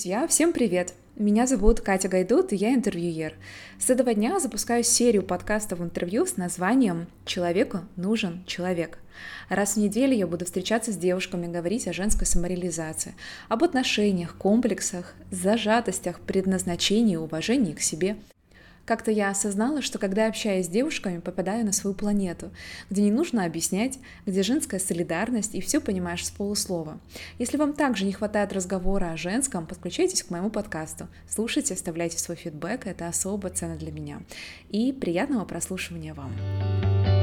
Друзья, всем привет! Меня зовут Катя Гайдут, и я интервьюер. С этого дня запускаю серию подкастов интервью с названием «Человеку нужен человек». Раз в неделю я буду встречаться с девушками, говорить о женской самореализации, об отношениях, комплексах, зажатостях, предназначении и уважении к себе – как-то я осознала, что когда общаюсь с девушками, попадаю на свою планету, где не нужно объяснять, где женская солидарность и все понимаешь с полуслова. Если вам также не хватает разговора о женском, подключайтесь к моему подкасту. Слушайте, оставляйте свой фидбэк, это особо ценно для меня. И приятного прослушивания вам.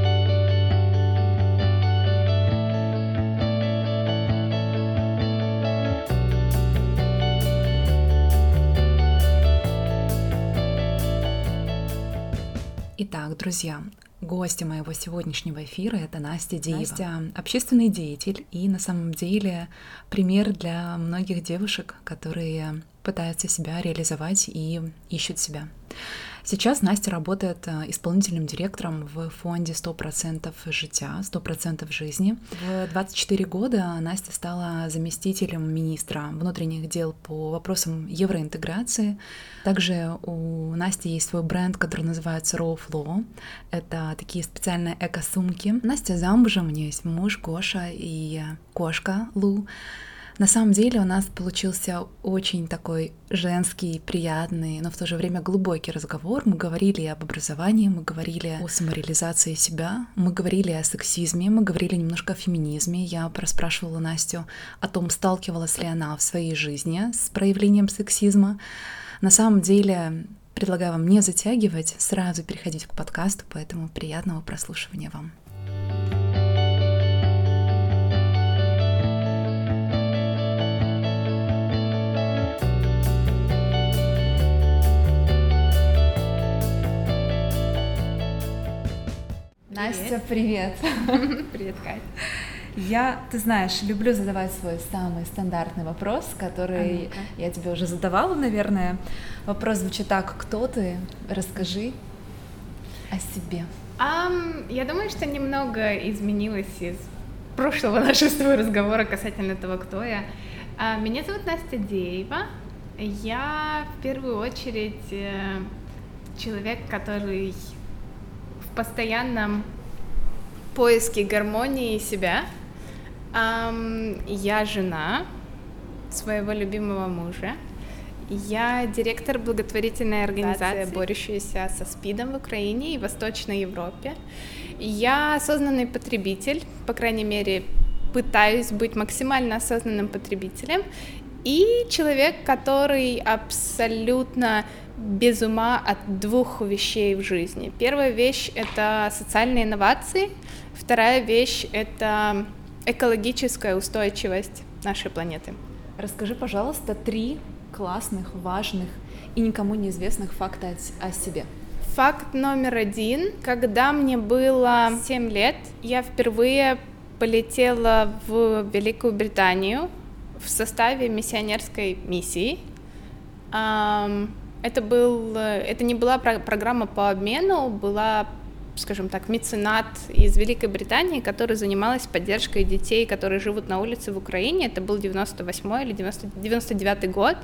Итак, друзья, гостья моего сегодняшнего эфира это Настя Диева. Настя — общественный деятель и на самом деле пример для многих девушек, которые пытаются себя реализовать и ищут себя. Сейчас Настя работает э, исполнительным директором в фонде 100% життя, 100% жизни. В 24 года Настя стала заместителем министра внутренних дел по вопросам евроинтеграции. Также у Насти есть свой бренд, который называется Raw Flow. Это такие специальные эко-сумки. Настя замужем, у нее есть муж Гоша и кошка Лу. На самом деле у нас получился очень такой женский, приятный, но в то же время глубокий разговор. Мы говорили об образовании, мы говорили о самореализации себя, мы говорили о сексизме, мы говорили немножко о феминизме. Я расспрашивала Настю о том, сталкивалась ли она в своей жизни с проявлением сексизма. На самом деле предлагаю вам не затягивать, сразу переходить к подкасту, поэтому приятного прослушивания вам. Настя, привет. Привет, Кать. Я, ты знаешь, люблю задавать свой самый стандартный вопрос, который а я тебе уже задавала, наверное. Вопрос звучит так: кто ты? Расскажи о себе. Um, я думаю, что немного изменилось из прошлого нашего с тобой разговора касательно того, кто я. Uh, меня зовут Настя Деева. Я в первую очередь э, человек, который постоянном поиске гармонии себя. Я жена своего любимого мужа. Я директор благотворительной организации, борющейся со СПИДом в Украине и Восточной Европе. Я осознанный потребитель, по крайней мере, пытаюсь быть максимально осознанным потребителем. И человек, который абсолютно без ума от двух вещей в жизни. Первая вещь — это социальные инновации, вторая вещь — это экологическая устойчивость нашей планеты. Расскажи, пожалуйста, три классных, важных и никому неизвестных факта о себе. Факт номер один. Когда мне было 7 лет, я впервые полетела в Великую Британию в составе миссионерской миссии. Это, был, это не была про- программа по обмену, была скажем так, меценат из Великой Британии, который занималась поддержкой детей, которые живут на улице в Украине. Это был 98 или 90, 99 год.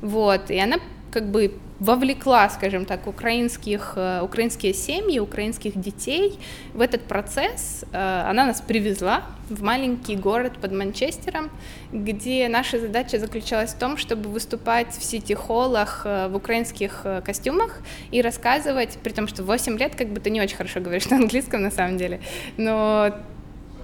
Вот, и она как бы вовлекла, скажем так, украинских, э, украинские семьи, украинских детей в этот процесс. Э, она нас привезла в маленький город под Манчестером, где наша задача заключалась в том, чтобы выступать в сити-холлах э, в украинских костюмах и рассказывать, при том, что 8 лет как бы ты не очень хорошо говоришь на английском на самом деле, но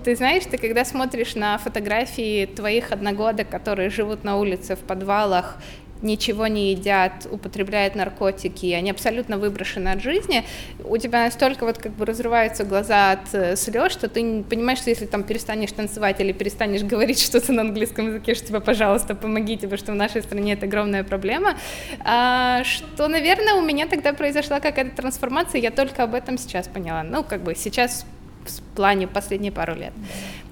ты знаешь, ты когда смотришь на фотографии твоих одногодок, которые живут на улице в подвалах ничего не едят, употребляют наркотики, они абсолютно выброшены от жизни, у тебя настолько вот как бы разрываются глаза от э, слез, что ты понимаешь, что если там перестанешь танцевать или перестанешь говорить что-то на английском языке, что тебе, пожалуйста, помогите, потому что в нашей стране это огромная проблема, а, что, наверное, у меня тогда произошла какая-то трансформация, я только об этом сейчас поняла, ну, как бы сейчас в плане последние пару лет.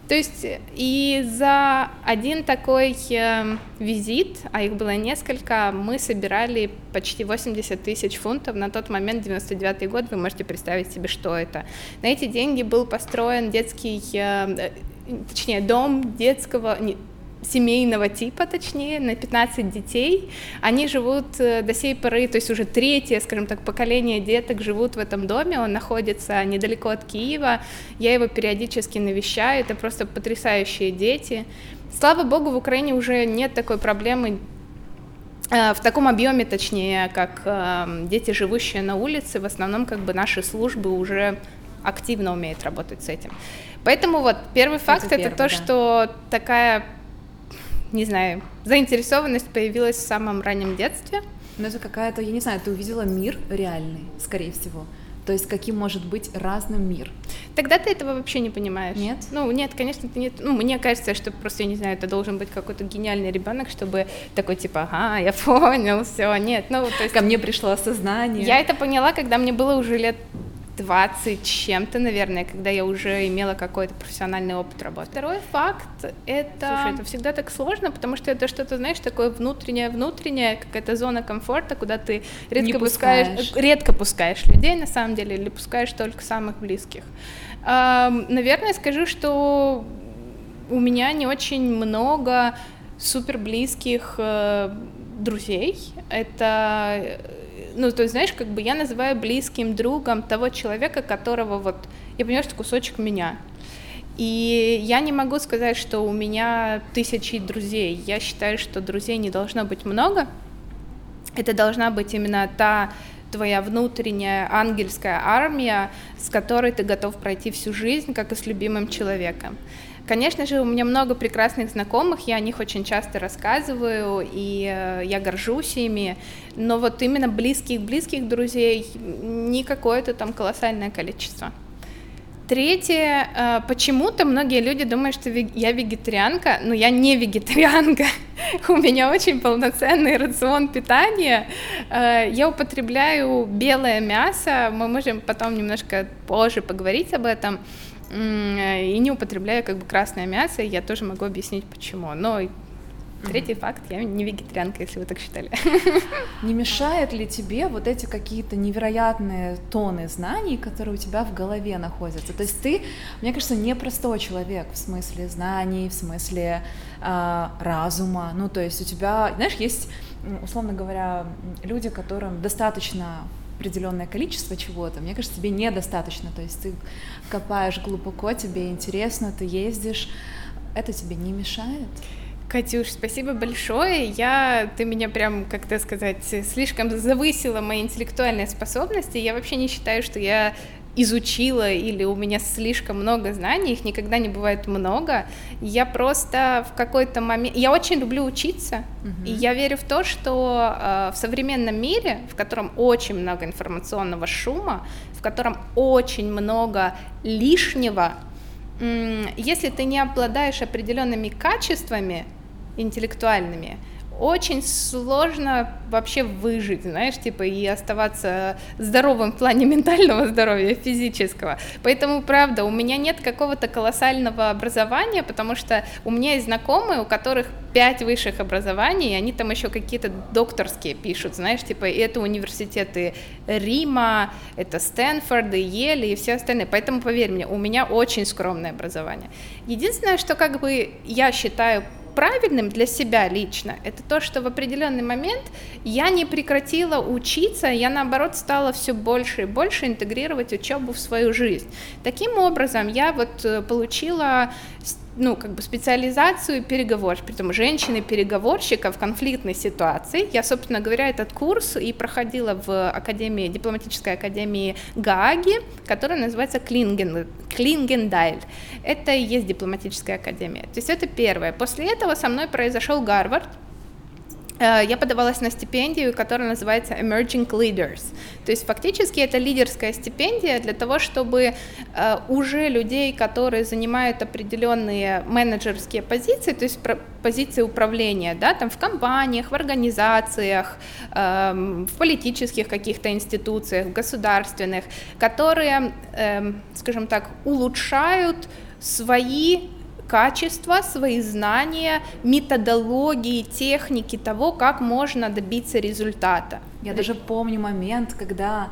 То есть и за один такой э, визит, а их было несколько, мы собирали почти 80 тысяч фунтов. На тот момент, 99 год, вы можете представить себе, что это. На эти деньги был построен детский, э, точнее, дом детского, семейного типа, точнее, на 15 детей. Они живут э, до сей поры, то есть уже третье, скажем так, поколение деток живут в этом доме, он находится недалеко от Киева, я его периодически навещаю, это просто потрясающие дети. Слава богу, в Украине уже нет такой проблемы э, в таком объеме, точнее, как э, дети, живущие на улице, в основном как бы наши службы уже активно умеют работать с этим. Поэтому вот первый факт это, первый, это то, да. что такая не знаю, заинтересованность появилась в самом раннем детстве. Ну, это какая-то, я не знаю, ты увидела мир реальный, скорее всего. То есть каким может быть разным мир? Тогда ты этого вообще не понимаешь. Нет? Ну, нет, конечно, ты нет. Ну, мне кажется, что просто, я не знаю, это должен быть какой-то гениальный ребенок, чтобы такой типа, ага, я понял, все, нет. Ну, то есть... Ко мне пришло осознание. Я это поняла, когда мне было уже лет 20 чем-то, наверное, когда я уже имела какой-то профессиональный опыт работы. Второй факт — это... Слушай, это всегда так сложно, потому что это что-то, знаешь, такое внутреннее-внутреннее, какая-то зона комфорта, куда ты редко пускаешь, редко пускаешь людей, на самом деле, или пускаешь только самых близких. Наверное, скажу, что у меня не очень много супер близких э, друзей. Это ну, то есть, знаешь, как бы я называю близким другом того человека, которого вот, я понимаю, что кусочек меня. И я не могу сказать, что у меня тысячи друзей. Я считаю, что друзей не должно быть много. Это должна быть именно та твоя внутренняя ангельская армия, с которой ты готов пройти всю жизнь, как и с любимым человеком. Конечно же, у меня много прекрасных знакомых, я о них очень часто рассказываю, и э, я горжусь ими, но вот именно близких-близких друзей не какое-то там колоссальное количество. Третье, э, почему-то многие люди думают, что я вегетарианка, но я не вегетарианка. У меня очень полноценный рацион питания. Э, я употребляю белое мясо, мы можем потом немножко позже поговорить об этом. Э, и не употребляю как бы красное мясо, и я тоже могу объяснить почему. Но Третий mm-hmm. факт, я не вегетарианка, если вы так считали. Не мешает ли тебе вот эти какие-то невероятные тоны знаний, которые у тебя в голове находятся? То есть ты, мне кажется, непростой человек в смысле знаний, в смысле э, разума. Ну, то есть у тебя, знаешь, есть, условно говоря, люди, которым достаточно определенное количество чего-то, мне кажется, тебе недостаточно. То есть ты копаешь глубоко, тебе интересно, ты ездишь, это тебе не мешает? Катюш, спасибо большое. Я, ты меня прям, как то сказать, слишком завысила мои интеллектуальные способности. Я вообще не считаю, что я изучила или у меня слишком много знаний, их никогда не бывает много. Я просто в какой-то момент... Я очень люблю учиться, uh-huh. и я верю в то, что э, в современном мире, в котором очень много информационного шума, в котором очень много лишнего, э, если ты не обладаешь определенными качествами интеллектуальными, очень сложно вообще выжить, знаешь, типа, и оставаться здоровым в плане ментального здоровья, физического. Поэтому, правда, у меня нет какого-то колоссального образования, потому что у меня есть знакомые, у которых пять высших образований, и они там еще какие-то докторские пишут, знаешь, типа, и это университеты Рима, это Стэнфорд, и Ели, и все остальные. Поэтому, поверь мне, у меня очень скромное образование. Единственное, что как бы я считаю правильным для себя лично, это то, что в определенный момент я не прекратила учиться, я наоборот стала все больше и больше интегрировать учебу в свою жизнь. Таким образом, я вот э, получила ну, как бы специализацию переговорщик, притом женщины-переговорщика в конфликтной ситуации. Я, собственно говоря, этот курс и проходила в академии, дипломатической академии Гааги, которая называется Клинген, Клингендайль. Это и есть дипломатическая академия. То есть это первое. После этого со мной произошел Гарвард, я подавалась на стипендию, которая называется Emerging Leaders. То есть фактически это лидерская стипендия для того, чтобы э, уже людей, которые занимают определенные менеджерские позиции, то есть позиции управления, да, там в компаниях, в организациях, эм, в политических каких-то институциях, государственных, которые, эм, скажем так, улучшают свои качества, свои знания, методологии, техники того, как можно добиться результата. Я даже помню момент, когда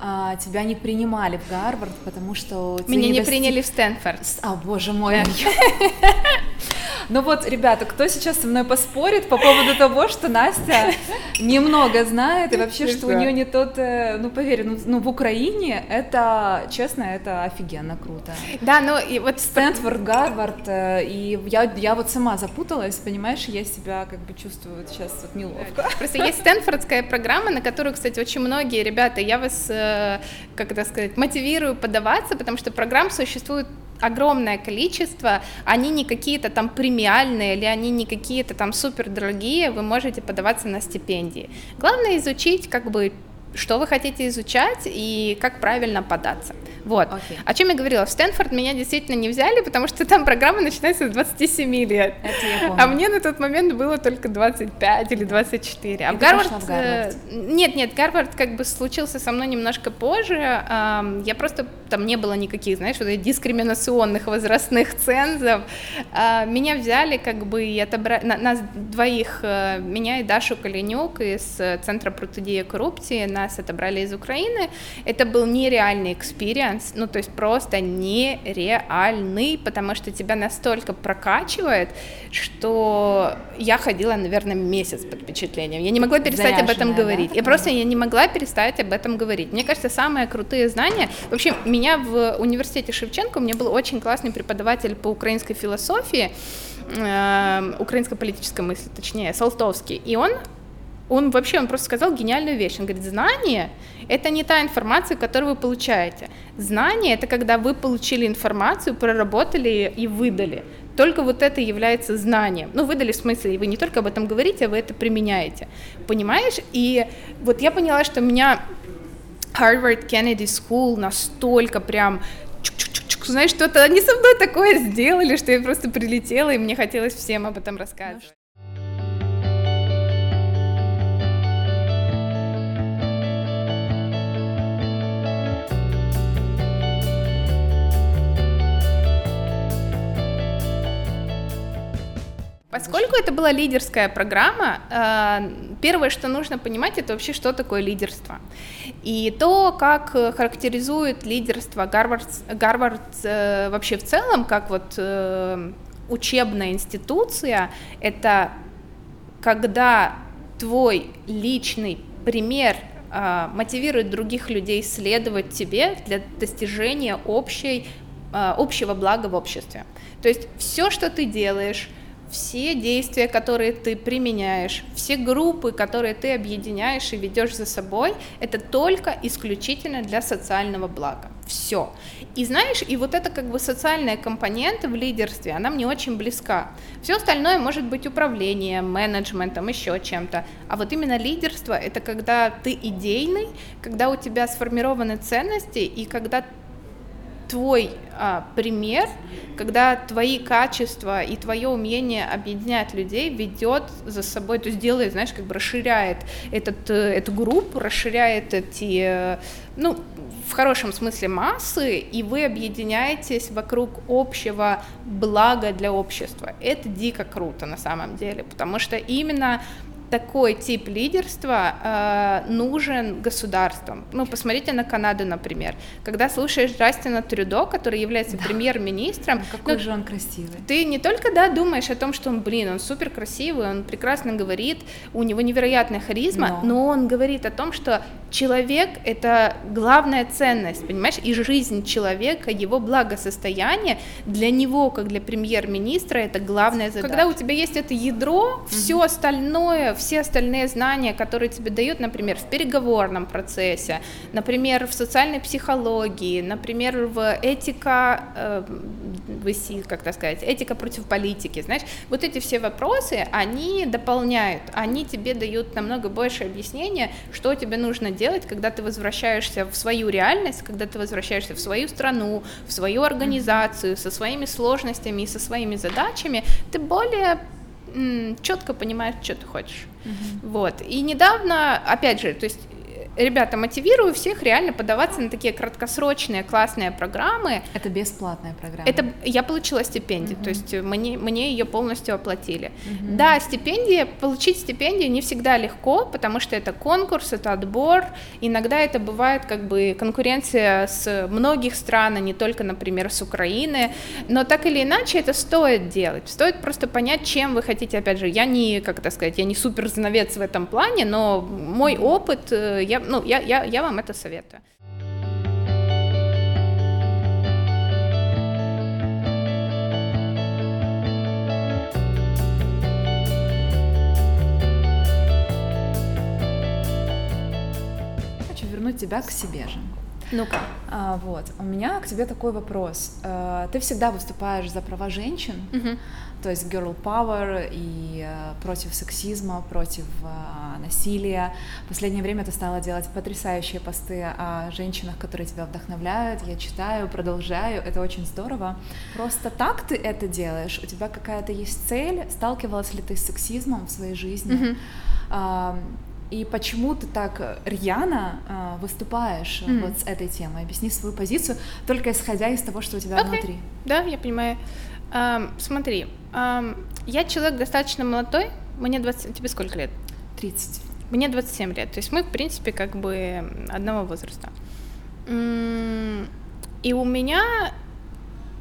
а, тебя не принимали в Гарвард, потому что... Меня не, достиг... приняли в Стэнфорд. А, боже мой. Ну вот, ребята, кто сейчас со мной поспорит по поводу того, что Настя немного знает, и вообще, что у нее не тот, э, ну поверь, ну, ну в Украине это, честно, это офигенно круто. Да, ну и вот Стэнфорд, Гарвард, э, и я, я вот сама запуталась, понимаешь, я себя как бы чувствую сейчас вот неловко. Просто есть Стэнфордская программа, на которую, кстати, очень многие ребята, я вас, э, как это сказать, мотивирую подаваться, потому что программ существует огромное количество, они не какие-то там премиальные или они не какие-то там супер дорогие, вы можете подаваться на стипендии. Главное изучить как бы что вы хотите изучать и как правильно податься. Вот. Okay. О чем я говорила, в Стэнфорд меня действительно не взяли, потому что там программа начинается с 27 лет. А мне на тот момент было только 25 или 24. А в Гарвард... в Гарвард? Нет, нет, Гарвард как бы случился со мной немножко позже. Я просто там не было никаких, знаешь, вот этих дискриминационных возрастных цензов. А, меня взяли как бы и отобрали, нас двоих, э, меня и Дашу Калинюк из Центра протидії корупції, нас отобрали из Украины. Это был нереальный experience, ну то есть просто нереальный, потому что тебя настолько прокачивает, что я ходила, наверное, месяц под впечатлением. Я не могла перестать Заряженная, об этом говорить. Да? Я просто я не могла перестать об этом говорить. Мне кажется, самые крутые знания, вообще меня в университете Шевченко, у меня был очень классный преподаватель по украинской философии, э, украинской политической мысли, точнее, Салтовский, и он он вообще, он просто сказал гениальную вещь. Он говорит, знание — это не та информация, которую вы получаете. Знание — это когда вы получили информацию, проработали и выдали. Только вот это является знанием. Ну, выдали в смысле, вы не только об этом говорите, а вы это применяете. Понимаешь? И вот я поняла, что меня Harvard Kennedy School настолько прям знаешь, что-то они со мной такое сделали, что я просто прилетела, и мне хотелось всем об этом рассказывать. Поскольку это была лидерская программа, э, первое, что нужно понимать, это вообще, что такое лидерство. И то, как характеризует лидерство Гарвард, Гарвард э, вообще в целом, как вот э, учебная институция, это когда твой личный пример мотивирует других людей следовать тебе для достижения общей, общего блага в обществе. То есть все, что ты делаешь, все действия, которые ты применяешь, все группы, которые ты объединяешь и ведешь за собой, это только исключительно для социального блага. Все. И знаешь, и вот это как бы социальная компонента в лидерстве, она мне очень близка. Все остальное может быть управлением, менеджментом, еще чем-то. А вот именно лидерство — это когда ты идейный, когда у тебя сформированы ценности, и когда твой а, пример, когда твои качества и твое умение объединять людей ведет за собой, то есть делает, знаешь, как бы расширяет этот, э, эту группу, расширяет эти, э, ну, в хорошем смысле массы, и вы объединяетесь вокруг общего блага для общества. Это дико круто на самом деле, потому что именно такой тип лидерства э, нужен государством. Ну, посмотрите на Канаду, например. Когда слушаешь Джастина Трюдо, который является да. премьер-министром... Какой ну, же он красивый. Ты не только, да, думаешь о том, что он, блин, он супер красивый, он прекрасно говорит, у него невероятная харизма, но, но он говорит о том, что человек — это главная ценность, понимаешь, и жизнь человека, его благосостояние для него, как для премьер-министра, это главная задача. Когда у тебя есть это ядро, все остальное, все остальные знания, которые тебе дают, например, в переговорном процессе, например, в социальной психологии, например, в этика, э, как так сказать, этика против политики, знаешь, вот эти все вопросы, они дополняют, они тебе дают намного больше объяснения, что тебе нужно делать, когда ты возвращаешься в свою реальность, когда ты возвращаешься в свою страну, в свою организацию, со своими сложностями и со своими задачами, ты более четко понимаешь, что ты хочешь. Mm-hmm. Вот. И недавно, опять же, то есть ребята, мотивирую всех реально подаваться на такие краткосрочные классные программы. Это бесплатная программа? Это я получила стипендию, uh-huh. то есть мне, мне ее полностью оплатили. Uh-huh. Да, стипендия, получить стипендию не всегда легко, потому что это конкурс, это отбор, иногда это бывает как бы конкуренция с многих стран, а не только, например, с Украины, но так или иначе это стоит делать, стоит просто понять, чем вы хотите, опять же, я не, как это сказать, я не супер знавец в этом плане, но мой опыт, э, я ну, я, я, я вам это советую. Хочу вернуть тебя к себе же. Ну-ка. А, вот. У меня к тебе такой вопрос. А, ты всегда выступаешь за права женщин, угу. то есть girl power и а, против сексизма, против а, насилия. В последнее время ты стала делать потрясающие посты о женщинах, которые тебя вдохновляют. Я читаю, продолжаю. Это очень здорово. Просто так ты это делаешь? У тебя какая-то есть цель? Сталкивалась ли ты с сексизмом в своей жизни? Угу. А, и почему ты так рьяно э, выступаешь mm. вот с этой темой? Объясни свою позицию, только исходя из того, что у тебя okay. внутри. Да, я понимаю. Um, смотри, um, я человек достаточно молодой, мне 20... Тебе сколько лет? 30. Мне 27 лет, то есть мы, в принципе, как бы одного возраста. И у меня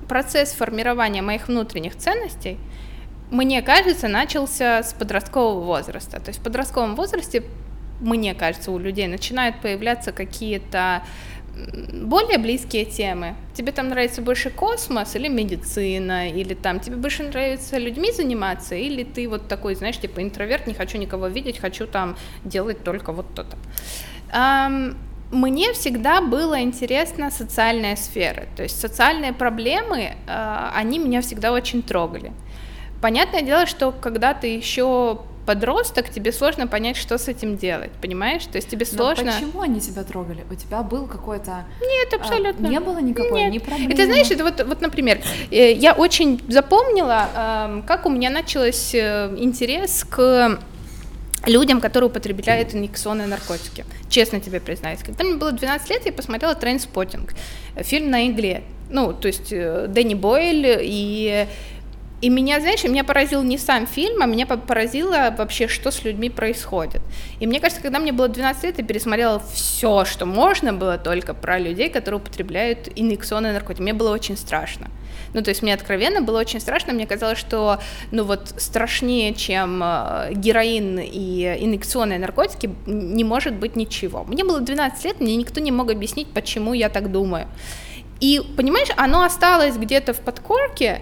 процесс формирования моих внутренних ценностей — мне кажется, начался с подросткового возраста. То есть в подростковом возрасте, мне кажется, у людей начинают появляться какие-то более близкие темы. Тебе там нравится больше космос или медицина, или там тебе больше нравится людьми заниматься, или ты вот такой, знаешь, типа интроверт, не хочу никого видеть, хочу там делать только вот то-то. Мне всегда было интересна социальная сфера, то есть социальные проблемы, а, они меня всегда очень трогали. Понятное дело, что когда ты еще подросток, тебе сложно понять, что с этим делать, понимаешь? То есть тебе сложно. Но почему они тебя трогали? У тебя был какой-то. Нет, а, абсолютно. А, не было никакой Нет. ни проблемы. Это знаешь, это вот, вот, например, э, я очень запомнила, как у меня начался э, интерес к людям, которые употребляют инъекционные наркотики. Честно тебе признаюсь. Когда мне было 12 лет, я посмотрела «Trainspotting», фильм на игле. Ну, то есть э, Дэнни Бойль и и меня, знаешь, меня поразил не сам фильм, а меня поразило вообще, что с людьми происходит. И мне кажется, когда мне было 12 лет, я пересмотрела все, что можно было только про людей, которые употребляют инъекционные наркотики. Мне было очень страшно. Ну, то есть мне откровенно было очень страшно, мне казалось, что, ну вот, страшнее, чем э, героин и инъекционные наркотики, не может быть ничего. Мне было 12 лет, мне никто не мог объяснить, почему я так думаю. И, понимаешь, оно осталось где-то в подкорке,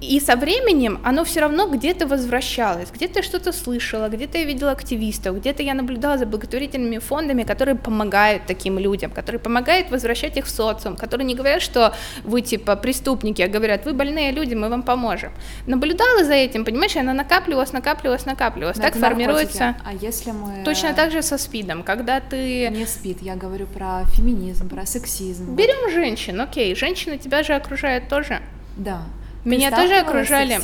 и со временем оно все равно где-то возвращалось, где-то я что-то слышала, где-то я видела активистов, где-то я наблюдала за благотворительными фондами, которые помогают таким людям, которые помогают возвращать их в социум, которые не говорят, что вы типа преступники, а говорят, вы больные люди, мы вам поможем. Наблюдала за этим, понимаешь, она накапливалась, накапливалась, накапливалась. Но так формируется. А если мы... Точно так же со СПИДом, когда ты... Не СПИД, я говорю про феминизм, про сексизм. Берем вот. женщин, окей, женщины тебя же окружают тоже. Да. Меня тоже окружали.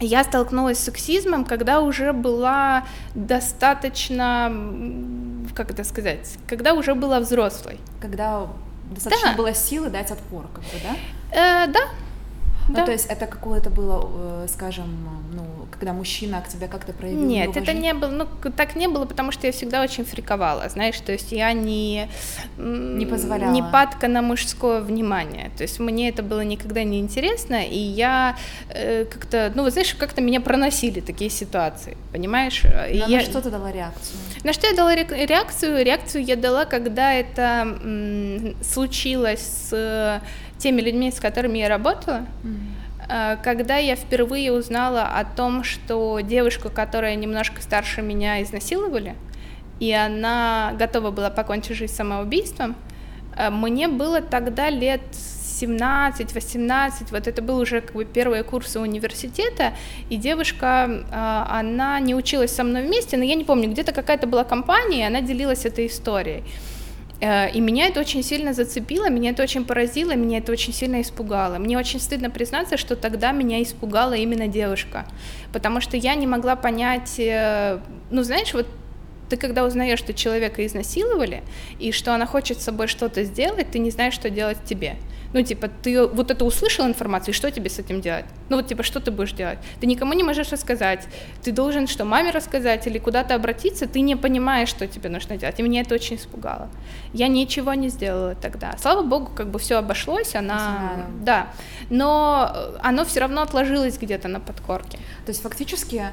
Я столкнулась с сексизмом, когда уже была достаточно, как это сказать, когда уже была взрослой. Когда достаточно да. было силы дать отпор, как бы, да? Э, да, ну, да. то есть это какое-то было, э, скажем, ну, когда мужчина к тебе как-то проявил Нет, это не было, ну, так не было, потому что я всегда очень фриковала, знаешь, то есть я не... Не позволяла. Не падка на мужское внимание, то есть мне это было никогда не интересно, и я э, как-то, ну, вот знаешь, как-то меня проносили такие ситуации, понимаешь? И на, я... что ты дала реакцию? На что я дала реакцию? Реакцию я дала, когда это случилось с теми людьми, с которыми я работала, mm-hmm. Когда я впервые узнала о том, что девушку, которая немножко старше меня, изнасиловали, и она готова была покончить жизнь самоубийством, э, мне было тогда лет 17-18, вот это был уже как бы первые курсы университета, и девушка, э, она не училась со мной вместе, но я не помню, где-то какая-то была компания, и она делилась этой историей. Э, и меня это очень сильно зацепило, меня это очень поразило, меня это очень сильно испугало. Мне очень стыдно признаться, что тогда меня испугала именно девушка, потому что я не могла понять, э, ну знаешь, вот ты когда узнаешь, что человека изнасиловали, и что она хочет с собой что-то сделать, ты не знаешь, что делать тебе. Ну, типа, ты вот это услышал информацию, и что тебе с этим делать? Ну, вот, типа, что ты будешь делать? Ты никому не можешь рассказать. Ты должен что, маме рассказать или куда-то обратиться, ты не понимаешь, что тебе нужно делать. И меня это очень испугало. Я ничего не сделала тогда. Слава богу, как бы все обошлось, она... Да. Но э, оно все равно отложилось где-то на подкорке. То есть, фактически,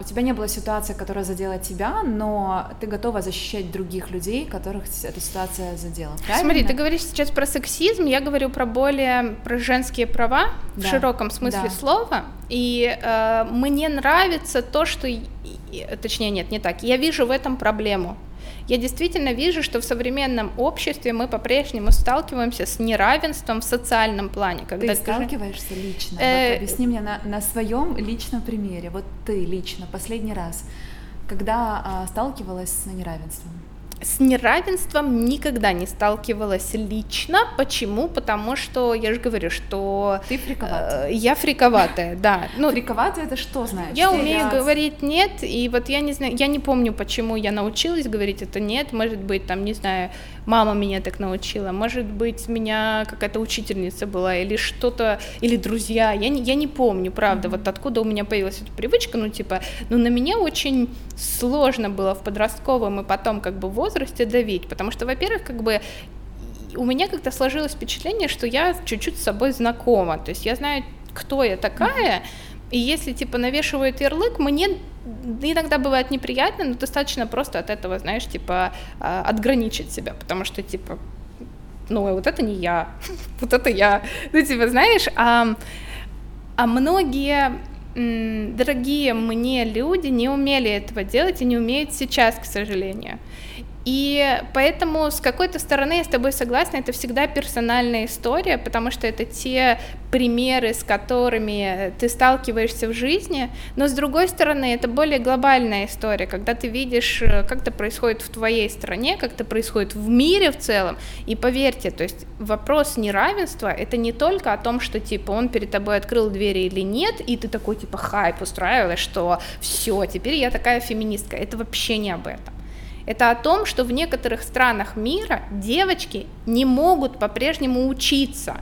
у тебя не было ситуации, которая задела тебя, но ты готова защищать других людей, которых эта ситуация задела. Правильно? Смотри, ты говоришь сейчас про сексизм, я говорю про более про женские права да. в широком смысле да. слова. И э, мне нравится то, что, точнее нет, не так. Я вижу в этом проблему я действительно вижу, что в современном обществе мы по-прежнему сталкиваемся с неравенством в социальном плане. Когда ты сталкиваешься лично? Э... Вот объясни мне на, на своем личном примере, вот ты лично, последний раз, когда а, сталкивалась с неравенством? С неравенством никогда не сталкивалась лично. Почему? Потому что я же говорю, что ты фриковатая. Э, я фриковатая, да. Ну, фриковатая это что значит? Я умею раз... говорить нет, и вот я не знаю, я не помню, почему я научилась говорить это нет. Может быть, там не знаю, мама меня так научила, может быть, меня какая-то учительница была, или что-то, или друзья, я не, я не помню, правда, mm-hmm. вот откуда у меня появилась эта привычка, ну, типа, ну, на меня очень сложно было в подростковом и потом, как бы, возрасте давить, потому что, во-первых, как бы, у меня как-то сложилось впечатление, что я чуть-чуть с собой знакома, то есть я знаю, кто я такая, и если, типа, навешивают ярлык, мне иногда бывает неприятно, но достаточно просто от этого, знаешь, типа, а, отграничить себя, потому что, типа, ну, вот это не я, вот это я, ну, типа, знаешь, а, а многие дорогие мне люди не умели этого делать и не умеют сейчас, к сожалению. И поэтому с какой-то стороны я с тобой согласна, это всегда персональная история, потому что это те примеры, с которыми ты сталкиваешься в жизни, но с другой стороны это более глобальная история, когда ты видишь, э, как это происходит в твоей стране, как это происходит в мире в целом, и поверьте, то есть вопрос неравенства это не только о том, что типа он перед тобой открыл двери или нет, и ты такой типа хайп устраиваешь, что все, теперь я такая феминистка, это вообще не об этом. Это о том, что в некоторых странах мира девочки не могут по-прежнему учиться.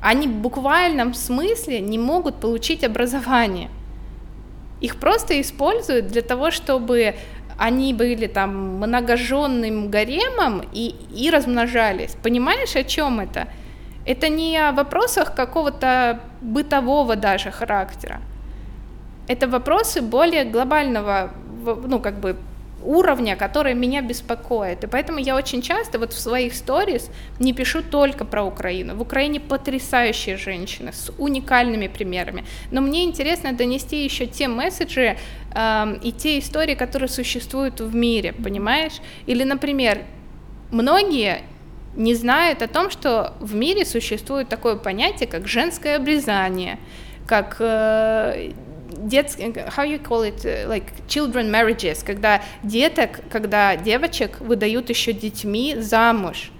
Они в буквальном смысле не могут получить образование. Их просто используют для того, чтобы они были там многоженным гаремом и, и размножались. Понимаешь, о чем это? Это не о вопросах какого-то бытового даже характера. Это вопросы более глобального, ну, как бы, уровня, который меня беспокоит. И поэтому я очень часто вот в своих сторис не пишу только про Украину. В Украине потрясающие женщины с уникальными примерами. Но мне интересно донести еще те месседжи э, и те истории, которые существуют в мире, понимаешь? Или, например, многие не знают о том, что в мире существует такое понятие, как женское обрезание, как э, детские, how you call it, like children marriages, когда деток, когда девочек выдают еще детьми замуж.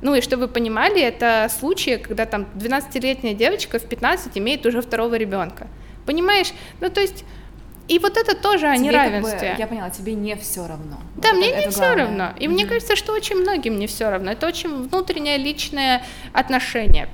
Ну и чтобы вы понимали, это случаи, когда там 12-летняя девочка в 15 имеет уже второго ребенка. Понимаешь? Ну то есть и вот это тоже о неравенстве. Как бы, я поняла, тебе не все равно. Да, вот мне это, не это все главное. равно. И mm-hmm. мне кажется, что очень многим не все равно. Это очень внутреннее личное отношение.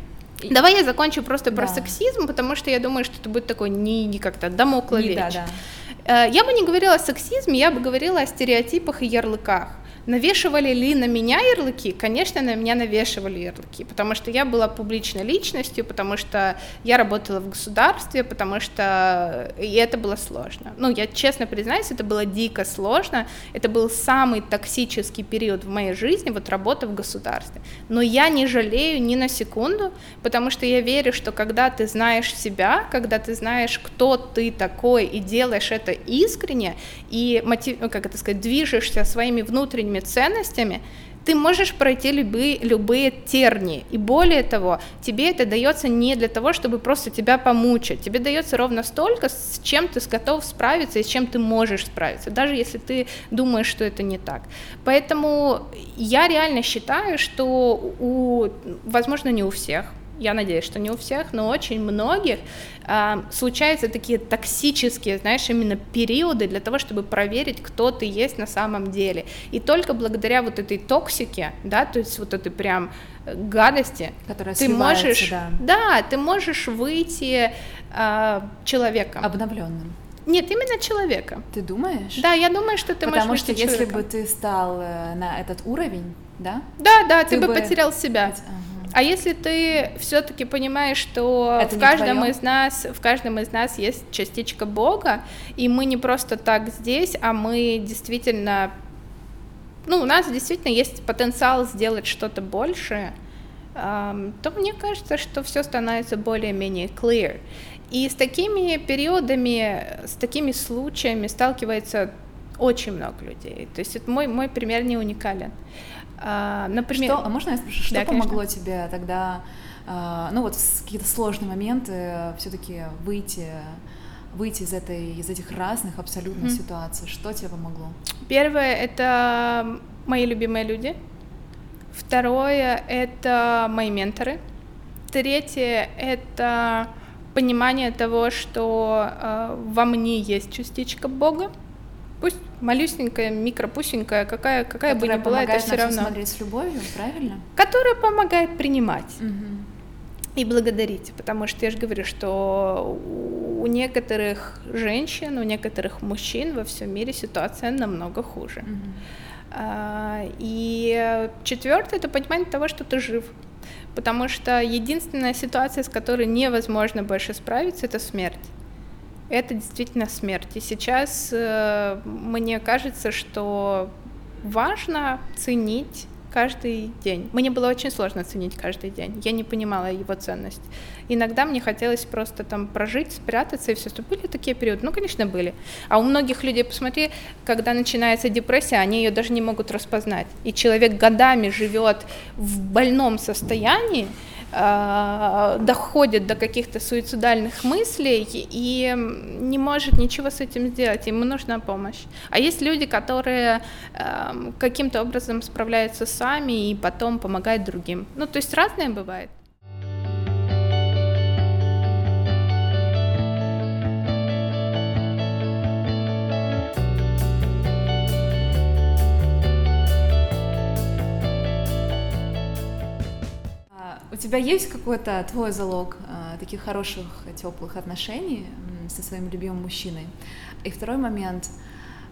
Давай я закончу просто про да. сексизм, потому что я думаю, что это будет такой не, не как-то домоклый меч. Да, да. Э, я бы не говорила о сексизме, я бы говорила о стереотипах и ярлыках. Навешивали ли на меня ярлыки? Конечно, на меня навешивали ярлыки, потому что я была публичной личностью, потому что я работала в государстве, потому что и это было сложно. Ну, я честно признаюсь, это было дико сложно. Это был самый токсический период в моей жизни, вот работа в государстве. Но я не жалею ни на секунду, потому что я верю, что когда ты знаешь себя, когда ты знаешь, кто ты такой, и делаешь это искренне, и мотив, как это сказать, движешься своими внутренними своими ценностями, ты можешь пройти любые, любые тернии. И более того, тебе это дается не для того, чтобы просто тебя помучить. Тебе дается ровно столько, с чем ты готов справиться и с чем ты можешь справиться, даже если ты думаешь, что это не так. Поэтому я реально считаю, что у, возможно, не у всех, я надеюсь, что не у всех, но очень многих э, случаются такие токсические, знаешь, именно периоды для того, чтобы проверить, кто ты есть на самом деле. И только благодаря вот этой токсике, да, то есть вот этой прям гадости, Которая ты можешь, да. да, ты можешь выйти э, человеком. Обновленным. Нет, именно человека. Ты думаешь? Да, я думаю, что ты Потому можешь что выйти если человеком. бы ты стал э, на этот уровень, да? Да, да, ты, ты бы бы- потерял себя. Ага. А если ты все-таки понимаешь, что Это в каждом твоё? из нас, в каждом из нас есть частичка Бога, и мы не просто так здесь, а мы действительно, ну, у нас действительно есть потенциал сделать что-то большее, то мне кажется, что все становится более-менее clear. И с такими периодами, с такими случаями сталкивается очень много людей. То есть это мой, мой пример не уникален. А, например, Что, а можно я спрошу, что Да, конечно. помогло тебе тогда, а, ну вот в какие-то сложные моменты все-таки выйти, выйти из этой, из этих разных абсолютно Мгм. ситуаций? Что тебе помогло? Первое — это мои любимые люди. Второе — это мои менторы. Третье — это понимание того, что э, во мне есть частичка Бога. Пусть малюсенькая, микропусенькая, какая, какая бы ни была, это все равно. смотреть с любовью, правильно? Которая помогает принимать Мгм. и благодарить, потому что я же говорю, что у некоторых женщин, у некоторых мужчин во всем мире ситуация намного хуже. А, И четвертое это понимание того, что ты жив. Потому что единственная ситуация, с которой невозможно больше справиться, это смерть. Это действительно смерть. И сейчас э, мне кажется, что важно ценить каждый день. Мне было очень сложно ценить каждый день. Я не понимала его ценность. Иногда мне хотелось просто там прожить, спрятаться и все. Были такие периоды? Ну, конечно, были. А у многих людей, посмотри, когда начинается депрессия, они ее даже не могут распознать. И человек годами живет в больном состоянии, доходит до каких-то суицидальных мыслей и не может ничего с этим сделать, ему нужна помощь. А есть люди, которые эм, каким-то образом справляются сами и потом помогают другим. Ну, то есть разное бывает. Тебя есть какой-то твой залог а, таких хороших, теплых отношений м, со своим любимым мужчиной? И второй момент,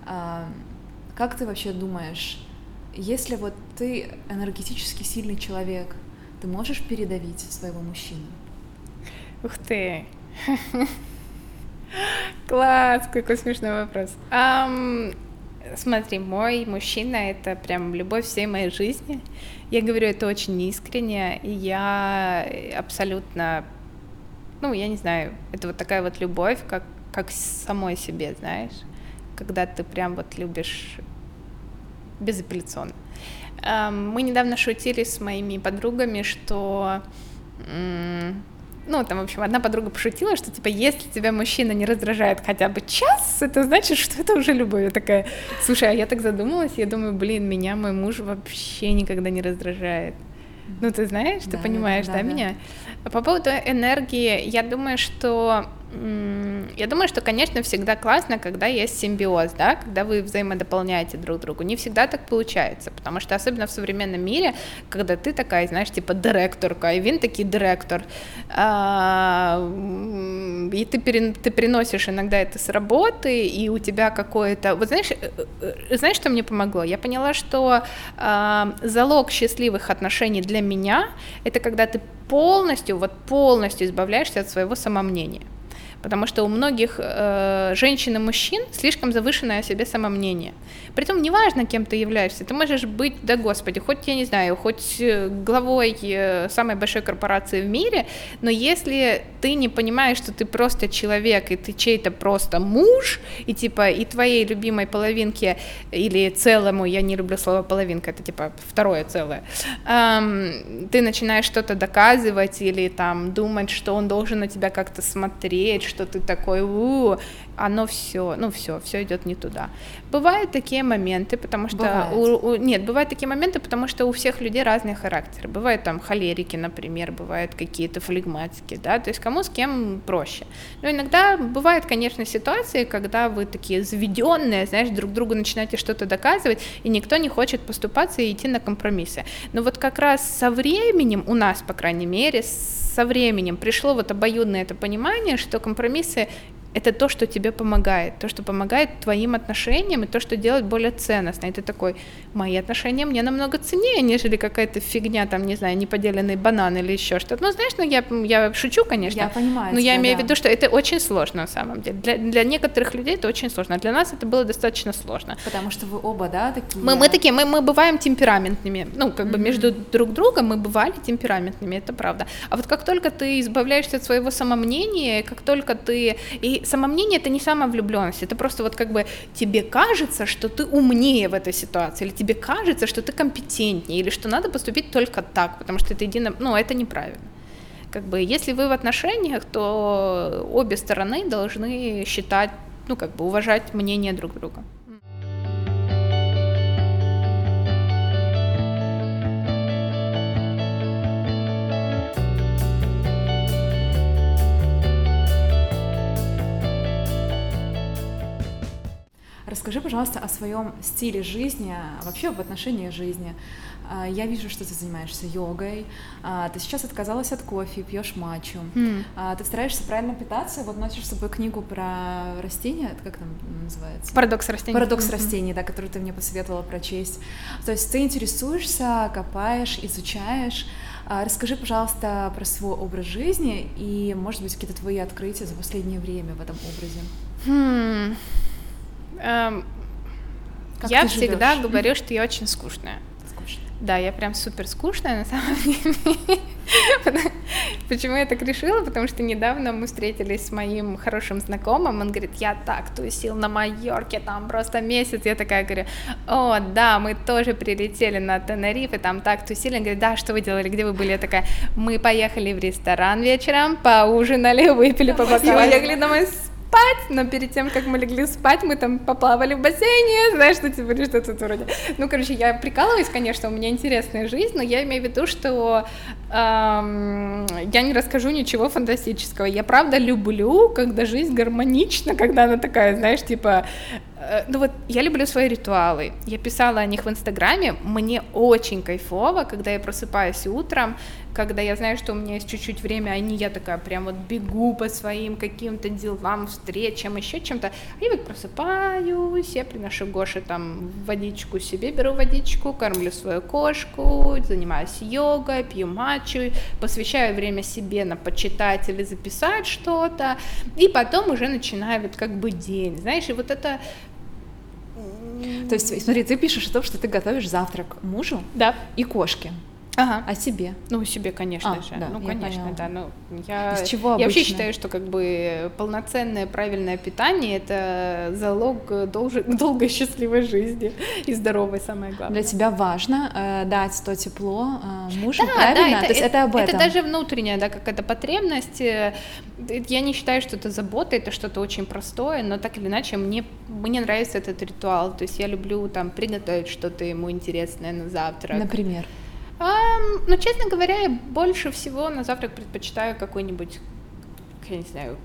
а, как ты вообще думаешь, если вот ты энергетически сильный человек, ты можешь передавить своего мужчину? Ух ты! Класс, какой смешной вопрос. Смотри, мой мужчина — это прям любовь всей моей жизни. Я говорю это очень искренне, и я абсолютно, ну, я не знаю, это вот такая вот любовь, как, как самой себе, знаешь, когда ты прям вот любишь безапелляционно. Ам, Мы недавно шутили с моими подругами, что ну, там, в общем, одна подруга пошутила, что, типа, если тебя мужчина не раздражает хотя бы час, это значит, что это уже любовь. Я такая, слушай, а я так задумалась, я думаю, блин, меня мой муж вообще никогда не раздражает. Ну, ты знаешь, ты Да, да, понимаешь, да, да, да. меня? А По поводу энергии, я думаю, что я думаю, что, конечно, всегда классно, когда есть симбиоз, да, когда вы взаимодополняете друг другу. Не всегда так получается, потому что особенно в современном мире, когда ты такая, знаешь, типа директорка, и він такий директор, а, и ты, перен- ты переносишь иногда это с работы, и у тебя какое-то... Вот знаешь, э, э, знаешь, что мне помогло? Я поняла, что а, залог счастливых отношений для меня — это когда ты полностью, вот полностью избавляешься от своего самомнения. Потому что у многих э, женщин и мужчин слишком завышенное о себе самомнение. Притом неважно, кем ты являешься, ты можешь быть, да господи, хоть, я не знаю, хоть э, главой э, самой большой корпорации в мире, но если ты не понимаешь, что ты просто человек, и ты чей-то просто муж, и типа и твоей любимой половинке, или целому, я не люблю слово половинка, это типа второе целое, ам, ты начинаешь что-то доказывать или там думать, что он должен на тебя как-то смотреть, что ты такой, у, оно все, ну все, все идет не туда. Бывают такие моменты, потому что у, у, нет, бывают такие моменты, потому что у всех людей разные характеры. Бывают там холерики, например, бывают какие-то флегматики, да, то есть кому с кем проще. Но иногда бывают, конечно, ситуации, когда вы такие заведенные, знаешь, друг другу начинаете что-то доказывать, и никто не хочет поступаться и идти на компромиссы. Но вот как раз со временем у нас, по крайней мере, со временем пришло вот обоюдное это понимание, что компромиссы это то, что тебе помогает, то, что помогает твоим отношениям, и то, что делает более ценностно. И ты такой, мои отношения мне намного ценнее, нежели какая-то фигня, там, не знаю, неподеленный банан или еще что-то. Ну, знаешь, ну, я, я шучу, конечно. Я понимаю. Но тебя, я имею да. в виду, что это очень сложно на самом деле. Для, для некоторых людей это очень сложно, а для нас это было достаточно сложно. Потому что вы оба, да, такие? Мы, мы такие, мы, мы бываем темпераментными. Ну, как mm-hmm. бы между друг другом мы бывали темпераментными, это правда. А вот как только ты избавляешься от своего самомнения, как только ты... И самомнение — это не самовлюбленность, это просто вот как бы тебе кажется, что ты умнее в этой ситуации, или тебе кажется, что ты компетентнее, или что надо поступить только так, потому что это едино... Ну, это неправильно. Как бы, если вы в отношениях, то обе стороны должны считать, ну, как бы уважать мнение друг друга. Расскажи, пожалуйста, о своем стиле жизни, вообще в отношении жизни. А, я вижу, что ты занимаешься йогой, а, ты сейчас отказалась от кофе, пьешь матчу, mm. ты стараешься правильно питаться, вот носишь с собой книгу про растения, это как там называется? Парадокс растений. Парадокс mm-hmm. растений, да, которую ты мне посоветовала прочесть. То есть ты интересуешься, копаешь, изучаешь. Расскажи, пожалуйста, про свой образ жизни и, может быть, какие-то твои открытия за последнее время в этом образе. Hmm. Эм, я всегда живешь? говорю, что я очень скучная. Скучная. Да, я прям супер скучная на самом деле. Почему я так решила? Потому что недавно мы встретились с моим хорошим знакомым, он говорит, я так тусил на Майорке, там просто месяц, я такая говорю, о, да, мы тоже прилетели на Тенериф, и там так тусили, он говорит, да, что вы делали, где вы были? Я такая, мы поехали в ресторан вечером, поужинали, выпили по бокалу, я говорю, мы спать, но перед тем, как мы легли спать, мы там поплавали в бассейне, знаешь, что типа, что-то вроде. Ну, короче, я прикалываюсь, конечно, у меня интересная жизнь, но я имею в виду, что эм, я не расскажу ничего фантастического. Я правда люблю, когда жизнь гармонична, когда она такая, знаешь, типа ну вот я люблю свои ритуалы. Я писала о них в Инстаграме. Мне очень кайфово, когда я просыпаюсь утром, когда я знаю, что у меня есть чуть-чуть время, а не я такая прям вот бегу по своим каким-то делам, встречам, еще чем-то. А я вот просыпаюсь, я приношу Гоше там водичку себе, беру водичку, кормлю свою кошку, занимаюсь йогой, пью матчу, посвящаю время себе на почитать или записать что-то, и потом уже начинаю вот как бы день, знаешь, и вот это то есть, смотри, ты пишешь о том, что ты готовишь завтрак мужу да. и кошке. Ага. А себе? Ну, себе, конечно а, же. Да, ну, конечно, поняла. да. Ну, я, Из чего я вообще обычно? считаю, что как бы полноценное правильное питание это залог долж... долгой счастливой жизни и здоровой, самое главное. Для тебя важно э, дать то тепло э, мужу, да, правильно? Да, это, то есть это, об этом. Это даже внутренняя, да, какая-то потребность. Э, я не считаю, что это забота, это что-то очень простое, но так или иначе мне мне нравится этот ритуал. То есть я люблю там приготовить что-то ему интересное на завтрак. Например. Um, ну, честно говоря, я больше всего на завтрак предпочитаю какой-нибудь, я не знаю,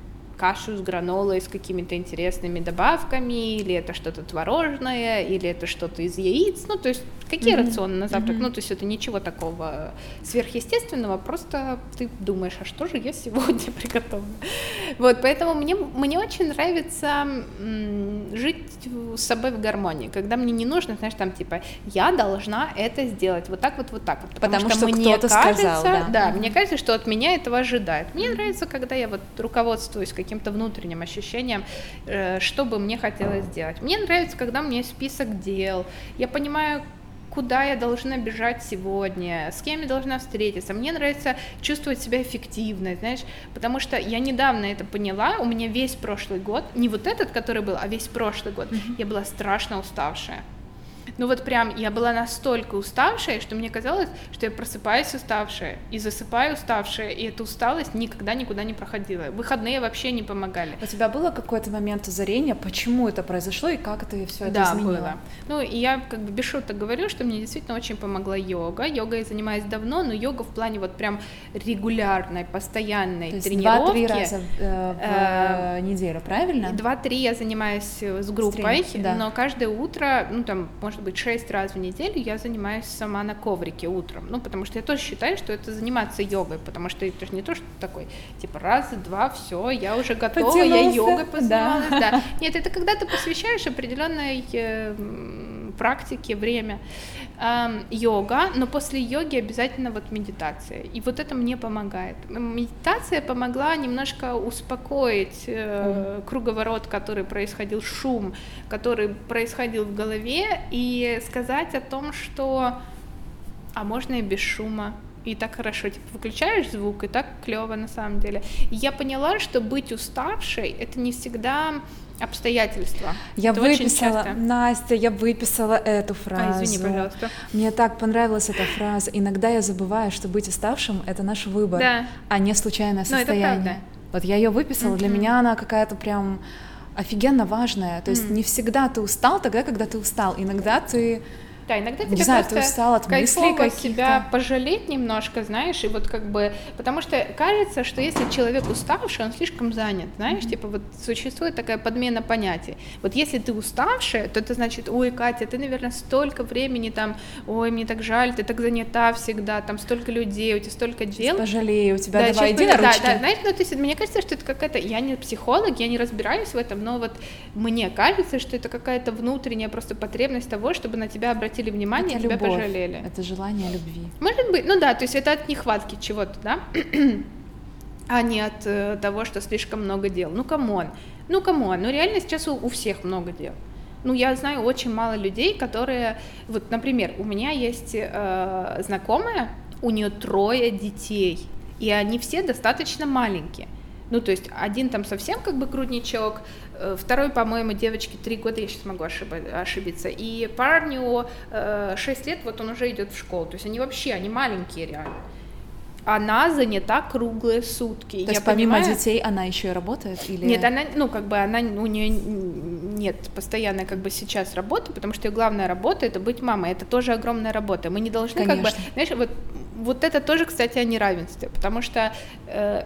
кашу с гранолой с какими-то интересными добавками, или это что-то творожное, или это что-то из яиц, ну, то есть какие mm-hmm. рационы на завтрак, mm-hmm. ну, то есть это ничего такого сверхъестественного, просто ты думаешь, а что же я сегодня приготовлю? Вот, поэтому мне, мне очень нравится жить с собой в гармонии, когда мне не нужно, знаешь, там, типа, я должна это сделать, вот так вот, вот так вот, потому, потому что, что мне кажется, сказал, да, да mm-hmm. мне кажется, что от меня этого ожидают. Мне mm-hmm. нравится, когда я вот руководствуюсь каким каким-то внутренним ощущением, э, что бы мне хотелось сделать. Мне нравится, когда у меня есть список дел, я понимаю, куда я должна бежать сегодня, с кем я должна встретиться. Мне нравится чувствовать себя эффективной, знаешь, потому что я недавно это поняла, у меня весь прошлый год, не вот этот, который был, а весь прошлый год, mm-hmm. я была страшно уставшая. Ну вот прям я была настолько уставшая, что мне казалось, что я просыпаюсь уставшая и засыпаю уставшая, и эта усталость никогда никуда не проходила. Выходные вообще не помогали. У тебя было какой-то момент озарения, почему это произошло и как это все это да, изменило? было. Ну и я как бы без шуток говорю, что мне действительно очень помогла йога. Йога я занимаюсь давно, но йога в плане вот прям регулярной, постоянной То есть тренировки. Два-три раза э, в э, неделю, правильно? Два-три я занимаюсь с группой, с да. но каждое утро, ну там, может быть, шесть раз в неделю я занимаюсь сама на коврике утром. Ну, потому что я тоже считаю, что это заниматься йогой, потому что это же не то, что такой, типа, раз, два, все, я уже готова, Потянулся. я йогой позанималась. Да. да. Нет, это когда ты посвящаешь определенной э, практике время йога, но после йоги обязательно вот медитация. И вот это мне помогает. Медитация помогла немножко успокоить э, круговорот, который происходил, шум, который происходил в голове, и сказать о том, что а можно и без шума, и так хорошо, типа, выключаешь звук, и так клево на самом деле. И я поняла, что быть уставшей — это не всегда обстоятельства. Я Это выписала, Настя, я выписала эту фразу. А, извини, пожалуйста. Мне так понравилась эта фраза. Иногда я забываю, что быть уставшим — это наш выбор, да. а не случайное состояние. Но это правда. Вот я ее выписала, mm-hmm. для меня она какая-то прям офигенно важная. То есть mm. не всегда ты устал тогда, когда ты устал. Иногда ты да, иногда тебе не знаю, ты устал от мыслей себя пожалеть немножко, знаешь, и вот как бы, потому что кажется, что если человек уставший, он слишком занят, знаешь, mm-hmm. типа вот существует такая подмена понятий. Вот если ты уставшая, то это значит, ой, Катя, ты, наверное, столько времени там, ой, мне так жаль, ты так занята всегда, там столько людей, у тебя столько дел. Пожалею, у тебя да, давай, иди на ручки. Да, да, знаешь, ну, то есть мне кажется, что это какая-то, я не психолог, я не разбираюсь в этом, но вот мне кажется, что это какая-то внутренняя просто потребность того, чтобы на тебя обратили обратили внимание, это тебя любовь, пожалели. Это желание любви. Может быть, ну да, то есть это от нехватки чего-то, да? а не от э, того, что слишком много дел. Ну, come on, ну, come on, ну, реально сейчас у, у всех много дел. Ну, я знаю очень мало людей, которые, вот, например, у меня есть э, знакомая, у нее трое детей, и они все достаточно маленькие. Ну, то есть один там совсем как бы грудничок, э, второй, по-моему, девочке три года, я сейчас могу ошибиться, и парню э, 6 лет, вот он уже идет в школу. То есть они вообще, они маленькие реально. Она занята круглые сутки. То я есть помимо понимаю... детей она еще и работает или? Нет, она, ну как бы она у нее нет постоянной как бы сейчас работы, потому что ее главная работа это быть мамой. Это тоже огромная работа. Мы не должны Конечно. как бы, знаешь, вот вот это тоже, кстати, о неравенстве, потому что э,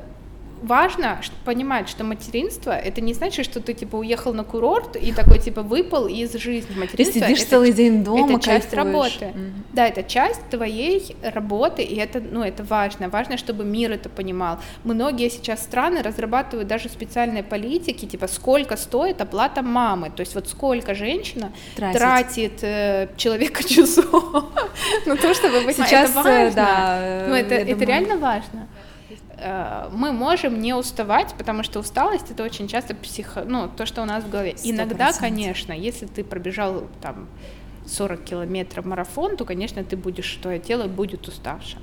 важно понимать, что материнство это не значит, что ты типа уехал на курорт и такой типа выпал из жизни. Материнство ты сидишь это, целый день дома, это часть работы. Mm-hmm. Да, это часть твоей работы, и это, ну, это важно. Важно, чтобы мир это понимал. Многие сейчас страны разрабатывают даже специальные политики, типа сколько стоит оплата мамы, то есть вот сколько женщина тратит, тратит э, человека часов на то, чтобы быть Сейчас, это важно. Да, ну, это, это реально важно. Э, мы можем не уставать, потому что усталость это очень часто психо, ну, то, что у нас в голове. 100%. Иногда, конечно, если ты пробежал там 40 километров марафон, то, конечно, ты будешь, твое тело будет уставшим.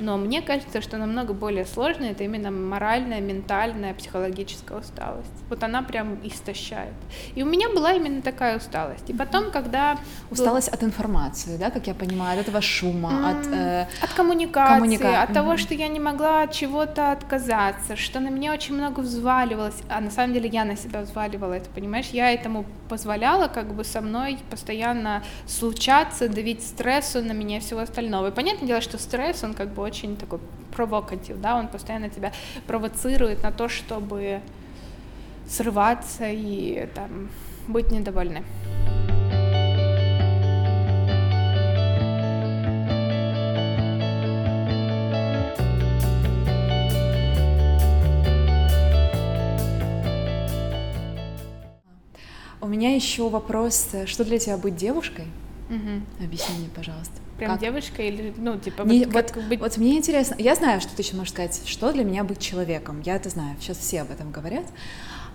Но мне кажется, что намного более сложно это именно моральная, ментальная, психологическая усталость. Вот она прям истощает. И у меня была именно такая усталость. И потом, когда... Усталость от информации, да, как я понимаю, от этого шума, mm, от... Э, от коммуникации, коммуника... от mm-hmm. того, что я не могла от чего-то отказаться, что на меня очень много взваливалось. А на самом деле я на себя взваливала это, понимаешь? Я этому позволяла как бы со мной постоянно случаться, давить стрессу на меня и всего остального. И понятное дело, что стресс, он как бы очень такой провокатив, да, он постоянно тебя провоцирует на то, чтобы срываться и там быть недовольным. У меня еще вопрос, что для тебя быть девушкой? Угу. Объясни мне, пожалуйста. Прям как? девушка или, ну, типа... Не, вот, как быть... вот мне интересно, я знаю, что ты еще можешь сказать, что для меня быть человеком, я это знаю, сейчас все об этом говорят,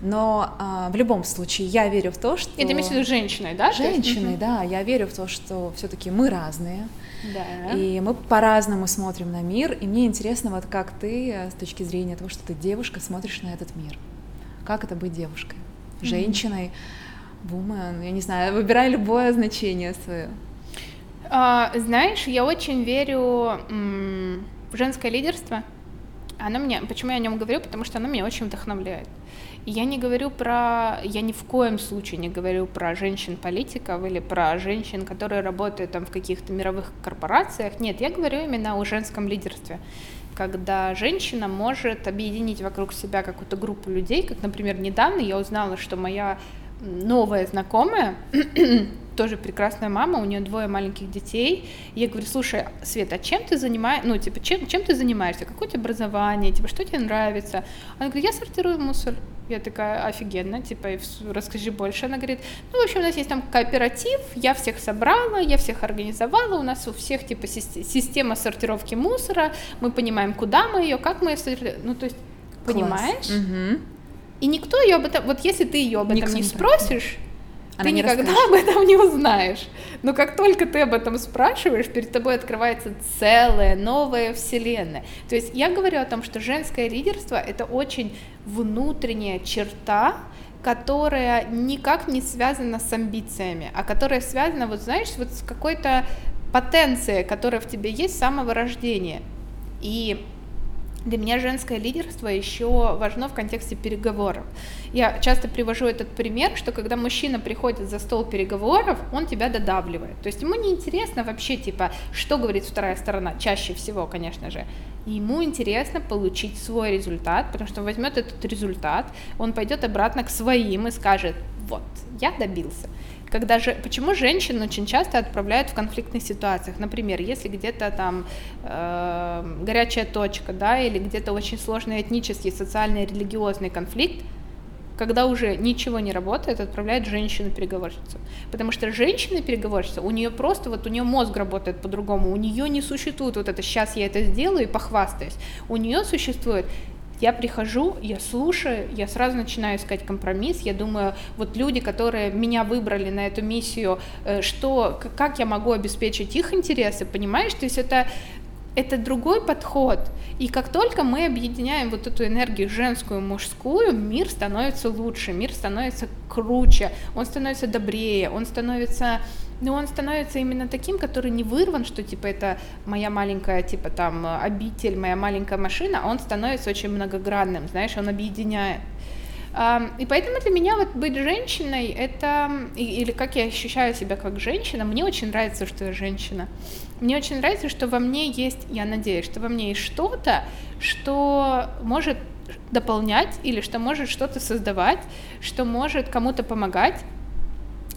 но а, в любом случае я верю в то, что... Это имеешь в виду женщиной, да? Женщиной, есть... да, я верю в то, что все-таки мы разные, да. и мы по-разному смотрим на мир, и мне интересно, вот как ты с точки зрения того, что ты девушка, смотришь на этот мир, как это быть девушкой, женщиной, mm-hmm woman, я не знаю, выбирай любое значение свое. А, знаешь, я очень верю в женское лидерство. Оно мне, почему я о нем говорю? Потому что оно меня очень вдохновляет. Я не говорю про, я ни в коем случае не говорю про женщин-политиков или про женщин, которые работают там в каких-то мировых корпорациях. Нет, я говорю именно о женском лидерстве когда женщина может объединить вокруг себя какую-то группу людей, как, например, недавно я узнала, что моя новая знакомая, тоже прекрасная мама, у нее двое маленьких детей. И я говорю, слушай, Света, а чем ты занимаешься, ну, типа, чем, чем ты занимаешься, какое у тебя образование, типа, что тебе нравится? Она говорит, я сортирую мусор. Я такая, офигенно, типа, расскажи больше. Она говорит, ну, в общем, у нас есть там кооператив, я всех собрала, я всех организовала, у нас у всех, типа, система сортировки мусора, мы понимаем, куда мы ее, как мы ее сортируем. Ну, то есть, Класс. понимаешь? Угу. И никто ее об этом, вот если ты ее об этом никто не спросишь, она ты никогда расскажет. об этом не узнаешь. Но как только ты об этом спрашиваешь, перед тобой открывается целая новая вселенная. То есть я говорю о том, что женское лидерство это очень внутренняя черта, которая никак не связана с амбициями, а которая связана, вот знаешь, вот с какой-то потенцией, которая в тебе есть с самого рождения. И для меня женское лидерство еще важно в контексте переговоров. Я часто привожу этот пример, что когда мужчина приходит за стол переговоров, он тебя додавливает. То есть ему не интересно вообще, типа, что говорит вторая сторона, чаще всего, конечно же. Ему интересно получить свой результат, потому что возьмет этот результат, он пойдет обратно к своим и скажет, вот, я добился когда же, почему женщин очень часто отправляют в конфликтных ситуациях, например, если где-то там э, горячая точка, да, или где-то очень сложный этнический, социальный, религиозный конфликт, когда уже ничего не работает, отправляют женщину-переговорщицу. Потому что женщина-переговорщица, у нее просто, вот у нее мозг работает по-другому, у нее не существует вот это «сейчас я это сделаю и похвастаюсь». У нее существует я прихожу, я слушаю, я сразу начинаю искать компромисс, я думаю, вот люди, которые меня выбрали на эту миссию, э, что, как я могу обеспечить их интересы, понимаешь, то есть это это другой подход. И как только мы объединяем вот эту энергию женскую, мужскую, мир становится лучше, мир становится круче, он становится добрее, он становится но он становится именно таким, который не вырван, что типа это моя маленькая типа там обитель, моя маленькая машина, он становится очень многогранным, знаешь, он объединяет. И поэтому для меня вот быть женщиной, это, или как я ощущаю себя как женщина, мне очень нравится, что я женщина. Мне очень нравится, что во мне есть, я надеюсь, что во мне есть что-то, что может дополнять или что может что-то создавать, что может кому-то помогать,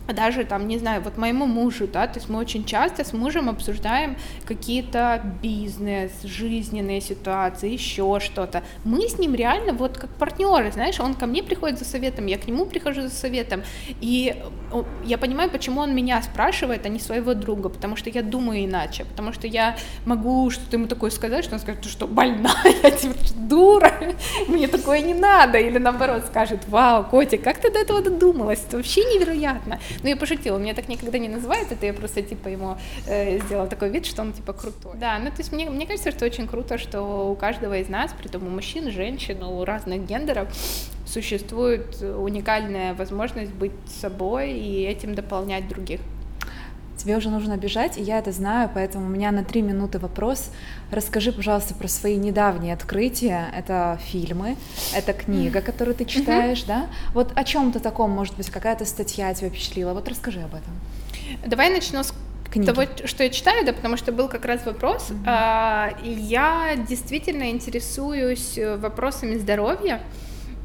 даже там, не знаю, вот моему мужу, да, то есть мы очень часто с мужем обсуждаем какие-то бизнес, жизненные ситуации, еще что-то. Мы с ним реально вот как партнеры, знаешь, он ко мне приходит за советом, я к нему прихожу за советом, и я понимаю, почему он меня спрашивает, а не своего друга, потому что я думаю иначе, потому что я могу что-то ему такое сказать, что он скажет, ты что, больная, типа, дура, мне такое не надо, или наоборот скажет, вау, Котик, как ты до этого додумалась, это вообще невероятно. Ну, я пошутила, меня так никогда не называют, это я просто, типа, ему э, сделала такой вид, что он, типа, крутой. Да, ну, то есть мне, мне кажется, что очень круто, что у каждого из нас, при том у мужчин, женщин, у разных гендеров, существует уникальная возможность быть собой и этим дополнять других тебе уже нужно бежать, и я это знаю, поэтому у меня на три минуты вопрос. Расскажи, пожалуйста, про свои недавние открытия. Это фильмы, это книга, которую ты читаешь, да? Вот о чем-то таком, может быть, какая-то статья тебя впечатлила. Вот расскажи об этом. Давай начну с Книги. того, что я читаю, да, потому что был как раз вопрос. Mm-hmm. Я действительно интересуюсь вопросами здоровья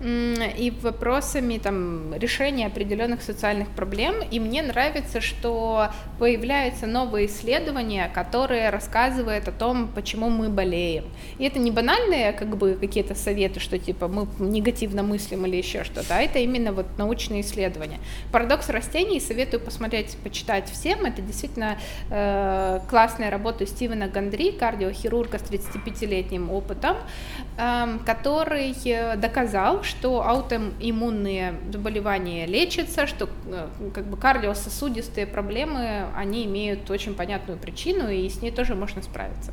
и вопросами там, решения определенных социальных проблем. И мне нравится, что появляются новые исследования, которые рассказывают о том, почему мы болеем. И это не банальные как бы какие-то советы, что типа мы негативно мыслим или еще что-то, а это именно вот научные исследования. Парадокс растений советую посмотреть, почитать всем. Это действительно э, классная работа Стивена Гандри, кардиохирурга с 35-летним опытом, эм, который доказал, что аутоиммунные заболевания лечатся, что э, как бы кардиососудистые проблемы, они имеют очень понятную причину, и с ней тоже можно справиться.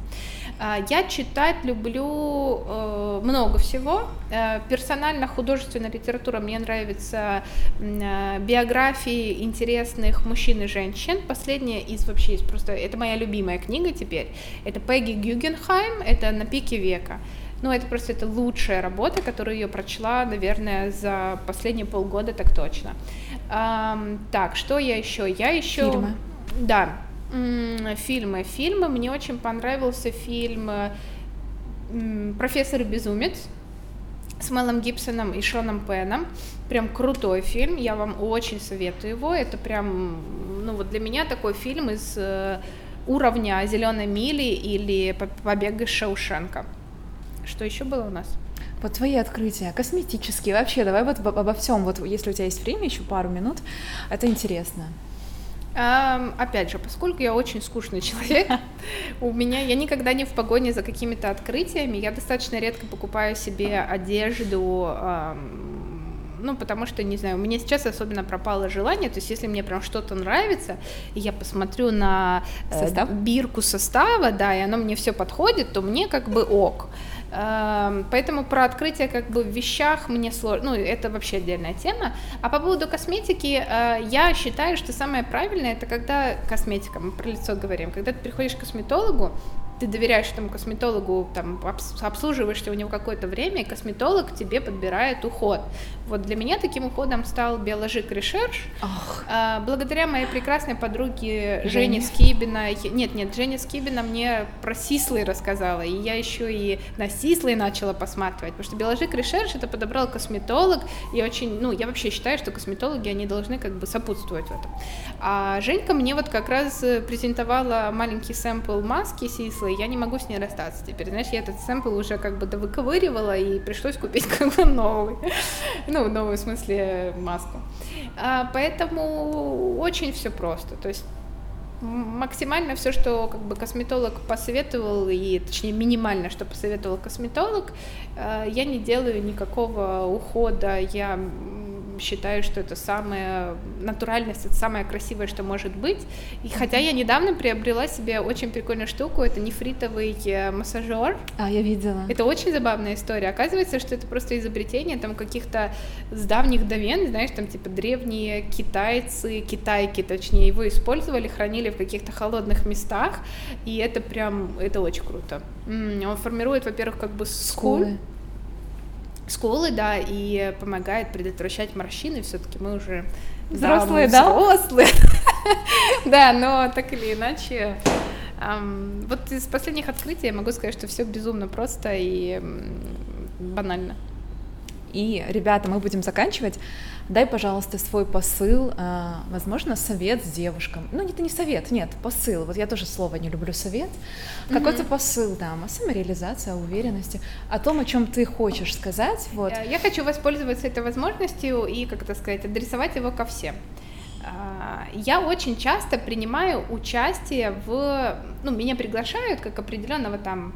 А, я читать люблю э, много всего. Э, персонально художественная литература мне нравится биографии интересных мужчин и женщин. Последняя из вообще есть просто, это моя любимая книга теперь. Это Пегги Гюгенхайм, это «На пике века». Ну, это просто это лучшая работа, которую я прочла, наверное, за последние полгода, так точно. Um, так, что я еще? Я еще... Фильмы. Да, фильмы. Фильмы. Мне очень понравился фильм «Профессор Безумец» с Мелом Гибсоном и Шоном Пеном. Прям крутой фильм, я вам очень советую его. Это прям, ну вот для меня такой фильм из э, уровня Зеленой мили или Побег из Шоушенка. Что еще было у нас? Вот твои открытия, косметические, вообще, давай вот обо всем, вот если у тебя есть время, еще пару минут, это интересно. Um, опять же, поскольку я очень скучный человек, у меня я никогда не в погоне за какими-то открытиями, я достаточно редко покупаю себе одежду, um, ну, потому что, не знаю, у меня сейчас особенно пропало желание, то есть если мне прям что-то нравится, и я посмотрю на э, Состав? бирку состава, да, и оно мне все подходит, то мне как бы ок. Эм, поэтому про открытие как бы в вещах мне сложно, ну, это вообще отдельная тема. А по поводу косметики, э, я считаю, что самое правильное, это когда косметика, мы про лицо говорим, когда ты приходишь к косметологу, ты доверяешь этому косметологу, там, обслуживаешься у него какое-то время, и косметолог тебе подбирает уход. Вот для меня таким уходом стал биоложик Research. А, благодаря моей прекрасной подруге Жене Скибина. Нет, нет, Женя Скибина мне про сислы рассказала, и я еще и на сислы начала посматривать, потому что биоложик Research это подобрал косметолог, и очень, ну, я вообще считаю, что косметологи, они должны как бы сопутствовать в этом. А Женька мне вот как раз презентовала маленький сэмпл маски сислы, и я не могу с ней расстаться теперь. Знаешь, я этот сэмпл уже как бы довыковыривала, и пришлось купить как бы новый. Ну, в смысле маску. А, поэтому очень все просто. То есть максимально все, что как бы косметолог посоветовал, и точнее минимально, что посоветовал косметолог, а, я не делаю никакого ухода, я считаю, что это самая натуральность, это самое красивое, что может быть. И хотя я недавно приобрела себе очень прикольную штуку, это нефритовый э, массажер. А, я видела. Это очень забавная история. Оказывается, что это просто изобретение там каких-то с давних давен, знаешь, там типа древние китайцы, китайки, точнее, его использовали, хранили в каких-то холодных местах, и это прям, это очень круто. Он формирует, во-первых, как бы скулы, скулы, да, и помогает предотвращать морщины, все-таки мы уже взрослые, да? Взрослые. Да, но так или иначе, вот из последних открытий я могу сказать, что все безумно просто и банально. И, ребята, мы будем заканчивать. Дай, пожалуйста, свой посыл, а, возможно, совет с девушкам. Ну, это не совет, нет, посыл. Вот я тоже слово не люблю совет. Какой-то посыл, да, о самореализации, о уверенности, о том, о чем ты хочешь сказать. Вот. Э, я хочу воспользоваться этой возможностью и, как это сказать, адресовать его ко всем. А, я очень часто принимаю участие в, ну, меня приглашают как определенного там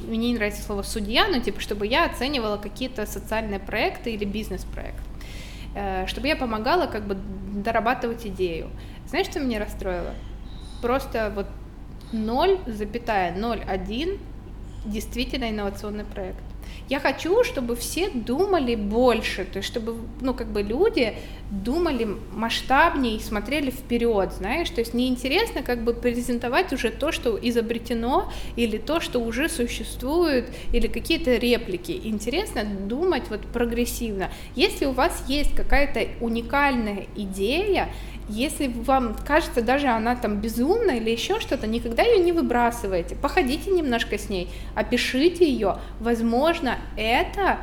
мне не нравится слово судья, но типа, чтобы я оценивала какие-то социальные проекты или бизнес-проект, э, чтобы я помогала как бы дорабатывать идею. Знаешь, что меня расстроило? Просто вот 0,01 действительно инновационный проект. Я хочу, чтобы все думали больше, то есть чтобы, ну, как бы люди думали масштабнее и смотрели вперед, знаешь, то есть неинтересно как бы презентовать уже то, что изобретено, или то, что уже существует, или какие-то реплики. Интересно думать вот прогрессивно. Если у вас есть какая-то уникальная идея, если вам кажется, даже она там безумная или еще что-то, никогда ее не выбрасывайте. Походите немножко с ней, опишите ее. Возможно, это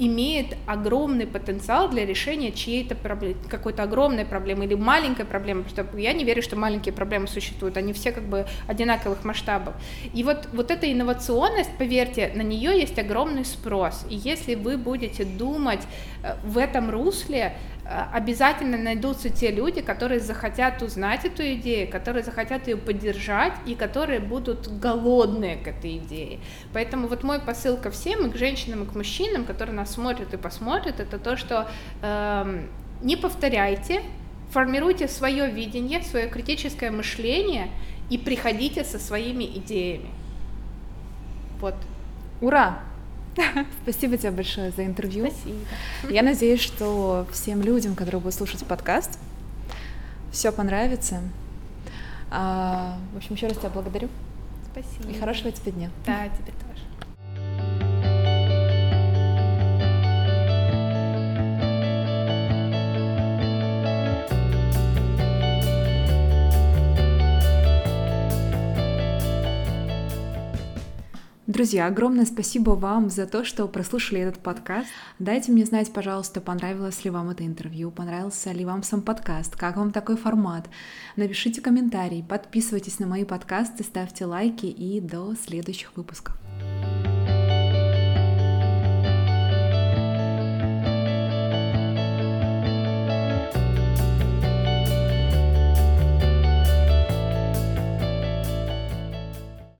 имеет огромный потенциал для решения чьей-то проблемы, какой-то огромной проблемы или маленькой проблемы, потому что я не верю, что маленькие проблемы существуют, они все как бы одинаковых масштабов. И вот, вот эта инновационность, поверьте, на нее есть огромный спрос. И если вы будете думать э, в этом русле, обязательно найдутся те люди, которые захотят узнать эту идею, которые захотят ее поддержать и которые будут голодные к этой идее. Поэтому вот мой посыл ко всем, и к женщинам, и к мужчинам, которые нас смотрят и посмотрят, это то, что э, не повторяйте, формируйте свое видение, свое критическое мышление и приходите со своими идеями. Вот. Ура! Спасибо тебе большое за интервью. Спасибо. Я надеюсь, что всем людям, которые будут слушать подкаст, все понравится. А, в общем, еще раз тебя благодарю. Спасибо. И хорошего тебе дня. Да, тебе тоже. Друзья, огромное спасибо вам за то, что прослушали этот подкаст. Дайте мне знать, пожалуйста, понравилось ли вам это интервью, понравился ли вам сам подкаст, как вам такой формат. Напишите комментарий, подписывайтесь на мои подкасты, ставьте лайки и до следующих выпусков.